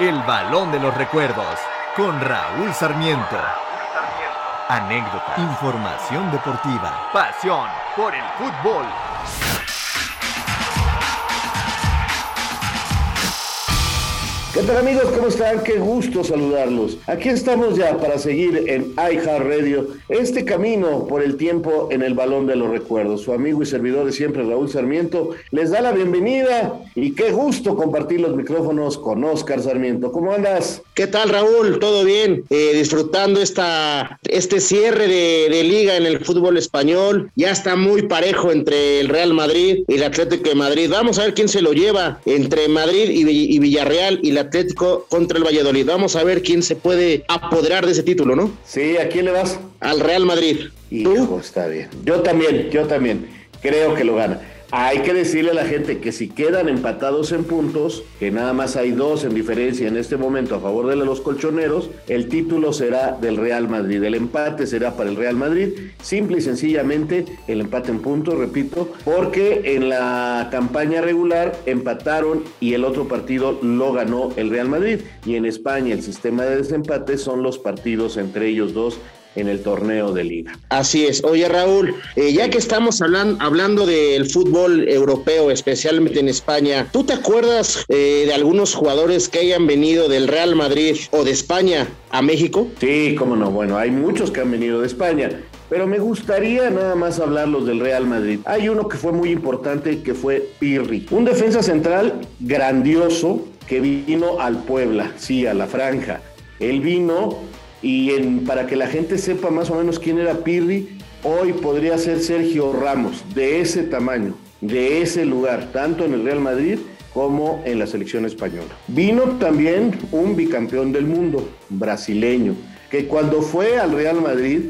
El balón de los recuerdos con Raúl Sarmiento. Anécdota, información deportiva, pasión por el fútbol. ¿Qué tal amigos? ¿Cómo están? Qué gusto saludarlos. Aquí estamos ya para seguir en iHeartRadio este camino por el tiempo en el balón de los recuerdos. Su amigo y servidor de siempre, Raúl Sarmiento, les da la bienvenida y qué gusto compartir los micrófonos con Oscar Sarmiento. ¿Cómo andas? ¿Qué tal Raúl? ¿Todo bien? Eh, disfrutando esta, este cierre de, liga en el fútbol español. Ya está muy parejo entre el Real Madrid y el Atlético de Madrid. Vamos a ver quién se lo lleva entre Madrid y, y Villarreal y la Atlético contra el Valladolid. Vamos a ver quién se puede apoderar de ese título, ¿no? Sí, ¿a quién le vas? Al Real Madrid. Hijo, está bien. Yo también, yo también. Creo que lo gana. Hay que decirle a la gente que si quedan empatados en puntos, que nada más hay dos en diferencia en este momento a favor de los colchoneros, el título será del Real Madrid. El empate será para el Real Madrid, simple y sencillamente el empate en puntos, repito, porque en la campaña regular empataron y el otro partido lo ganó el Real Madrid. Y en España el sistema de desempate son los partidos entre ellos dos en el torneo de liga. Así es. Oye Raúl, eh, ya que estamos hablan, hablando del fútbol europeo, especialmente en España, ¿tú te acuerdas eh, de algunos jugadores que hayan venido del Real Madrid o de España a México? Sí, cómo no. Bueno, hay muchos que han venido de España. Pero me gustaría nada más hablarlos del Real Madrid. Hay uno que fue muy importante, que fue Pirri. Un defensa central grandioso que vino al Puebla, sí, a la franja. Él vino y para que la gente sepa más o menos quién era Pirri, hoy podría ser Sergio Ramos, de ese tamaño, de ese lugar, tanto en el Real Madrid como en la selección española. Vino también un bicampeón del mundo, brasileño, que cuando fue al Real Madrid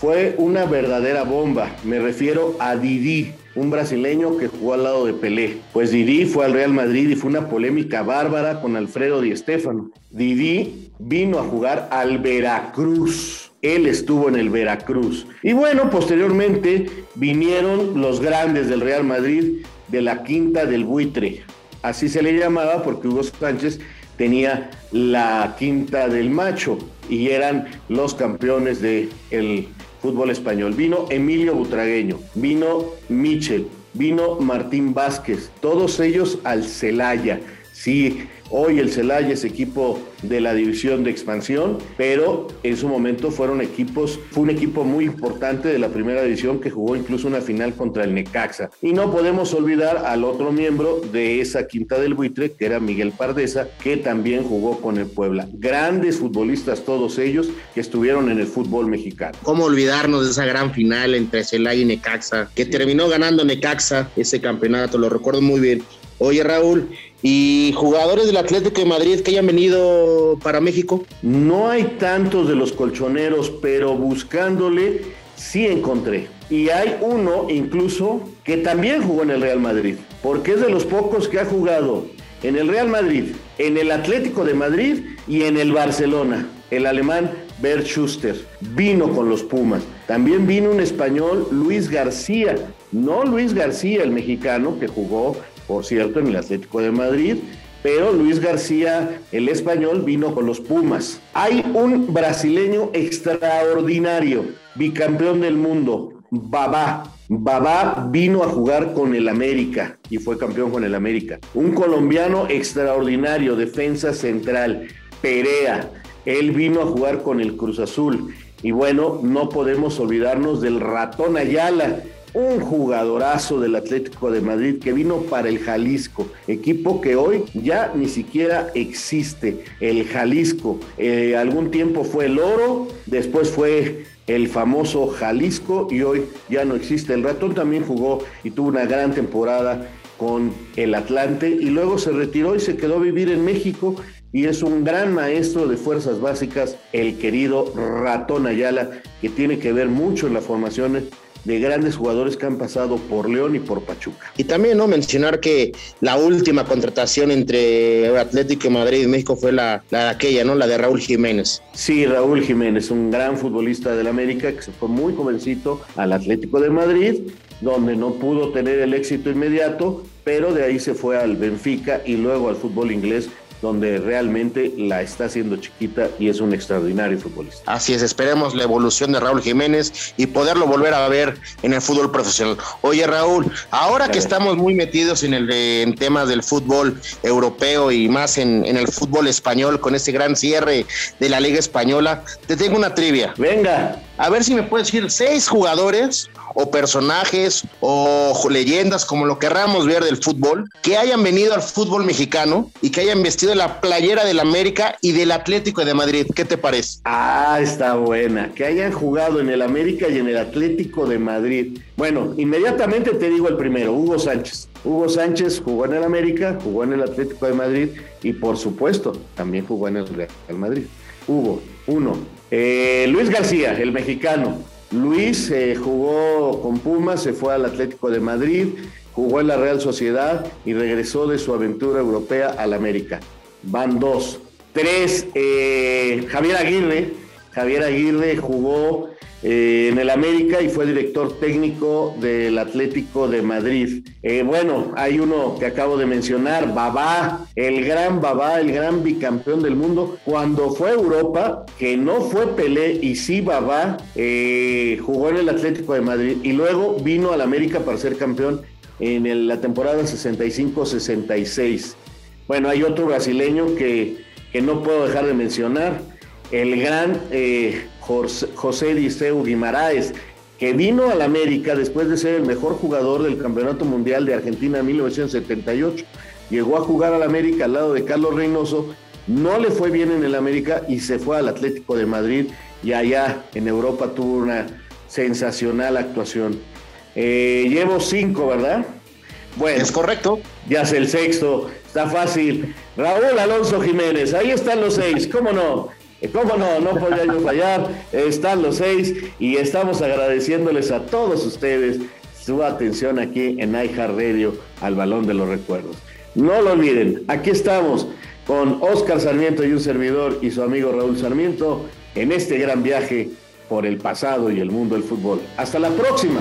fue una verdadera bomba. Me refiero a Didi, un brasileño que jugó al lado de Pelé. Pues Didi fue al Real Madrid y fue una polémica bárbara con Alfredo Di Stéfano. Didi vino a jugar al Veracruz. Él estuvo en el Veracruz. Y bueno, posteriormente vinieron los grandes del Real Madrid de la Quinta del Buitre. Así se le llamaba porque Hugo Sánchez tenía la Quinta del Macho y eran los campeones del el fútbol español. Vino Emilio Butragueño, vino Michel, vino Martín Vázquez, todos ellos al Celaya. Sí, Hoy el Celaya es equipo de la división de expansión, pero en su momento fueron equipos, fue un equipo muy importante de la primera división que jugó incluso una final contra el Necaxa. Y no podemos olvidar al otro miembro de esa quinta del buitre, que era Miguel Pardesa, que también jugó con el Puebla. Grandes futbolistas todos ellos que estuvieron en el fútbol mexicano. ¿Cómo olvidarnos de esa gran final entre Celaya y Necaxa, que terminó ganando Necaxa ese campeonato? Lo recuerdo muy bien. Oye Raúl, ¿y jugadores del Atlético de Madrid que hayan venido para México? No hay tantos de los colchoneros, pero buscándole sí encontré. Y hay uno incluso que también jugó en el Real Madrid, porque es de los pocos que ha jugado en el Real Madrid, en el Atlético de Madrid y en el Barcelona. El alemán Bert Schuster vino con los Pumas. También vino un español, Luis García. No Luis García, el mexicano que jugó por cierto, en el Atlético de Madrid, pero Luis García, el español, vino con los Pumas. Hay un brasileño extraordinario, bicampeón del mundo, Babá. Babá vino a jugar con el América y fue campeón con el América. Un colombiano extraordinario, defensa central, Perea. Él vino a jugar con el Cruz Azul. Y bueno, no podemos olvidarnos del ratón Ayala, un jugadorazo del Atlético de Madrid que vino para el Jalisco, equipo que hoy ya ni siquiera existe, el Jalisco. Eh, algún tiempo fue el Oro, después fue el famoso Jalisco y hoy ya no existe. El ratón también jugó y tuvo una gran temporada con el Atlante y luego se retiró y se quedó a vivir en México y es un gran maestro de fuerzas básicas, el querido Ratón Ayala, que tiene que ver mucho en la formación de grandes jugadores que han pasado por León y por Pachuca. Y también no mencionar que la última contratación entre Atlético y Madrid y México fue la, la de aquella, ¿no? La de Raúl Jiménez. Sí, Raúl Jiménez, un gran futbolista del América que se fue muy jovencito al Atlético de Madrid donde no pudo tener el éxito inmediato, pero de ahí se fue al Benfica y luego al fútbol inglés donde realmente la está haciendo chiquita y es un extraordinario futbolista. Así es, esperemos la evolución de Raúl Jiménez y poderlo volver a ver en el fútbol profesional. Oye Raúl, ahora que estamos muy metidos en el en temas del fútbol europeo y más en, en el fútbol español con este gran cierre de la Liga Española, te tengo una trivia. Venga. A ver si me puedes decir seis jugadores o personajes o leyendas, como lo querramos ver del fútbol, que hayan venido al fútbol mexicano y que hayan vestido la playera del América y del Atlético de Madrid. ¿Qué te parece? Ah, está buena. Que hayan jugado en el América y en el Atlético de Madrid. Bueno, inmediatamente te digo el primero, Hugo Sánchez. Hugo Sánchez jugó en el América, jugó en el Atlético de Madrid y por supuesto también jugó en el Real Madrid. Hugo, uno. Eh, Luis García, el mexicano. Luis eh, jugó con Pumas, se fue al Atlético de Madrid, jugó en la Real Sociedad y regresó de su aventura europea al América. Van dos. Tres, eh, Javier Aguirre. Javier Aguirre jugó eh, en el América y fue director técnico del Atlético de Madrid. Eh, bueno, hay uno que acabo de mencionar, Babá, el gran Babá, el gran bicampeón del mundo. Cuando fue Europa, que no fue Pelé y sí Babá, eh, jugó en el Atlético de Madrid y luego vino al América para ser campeón en la temporada 65-66. Bueno, hay otro brasileño que, que no puedo dejar de mencionar, el gran José Diceu Guimaraes, que vino al América después de ser el mejor jugador del Campeonato Mundial de Argentina en 1978. Llegó a jugar al América al lado de Carlos Reynoso, no le fue bien en el América y se fue al Atlético de Madrid y allá en Europa tuvo una sensacional actuación. Eh, llevo cinco, ¿verdad? Bueno. Es correcto. Ya es el sexto, está fácil. Raúl Alonso Jiménez, ahí están los seis, ¿cómo no? ¿Cómo no? No podía yo fallar. Están los seis y estamos agradeciéndoles a todos ustedes su atención aquí en Radio al Balón de los Recuerdos. No lo olviden, aquí estamos con Oscar Sarmiento y un servidor y su amigo Raúl Sarmiento en este gran viaje por el pasado y el mundo del fútbol. Hasta la próxima.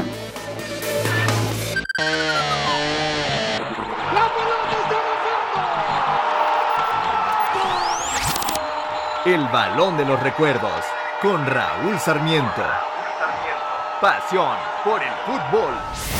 El balón de los recuerdos con Raúl Sarmiento. Pasión por el fútbol.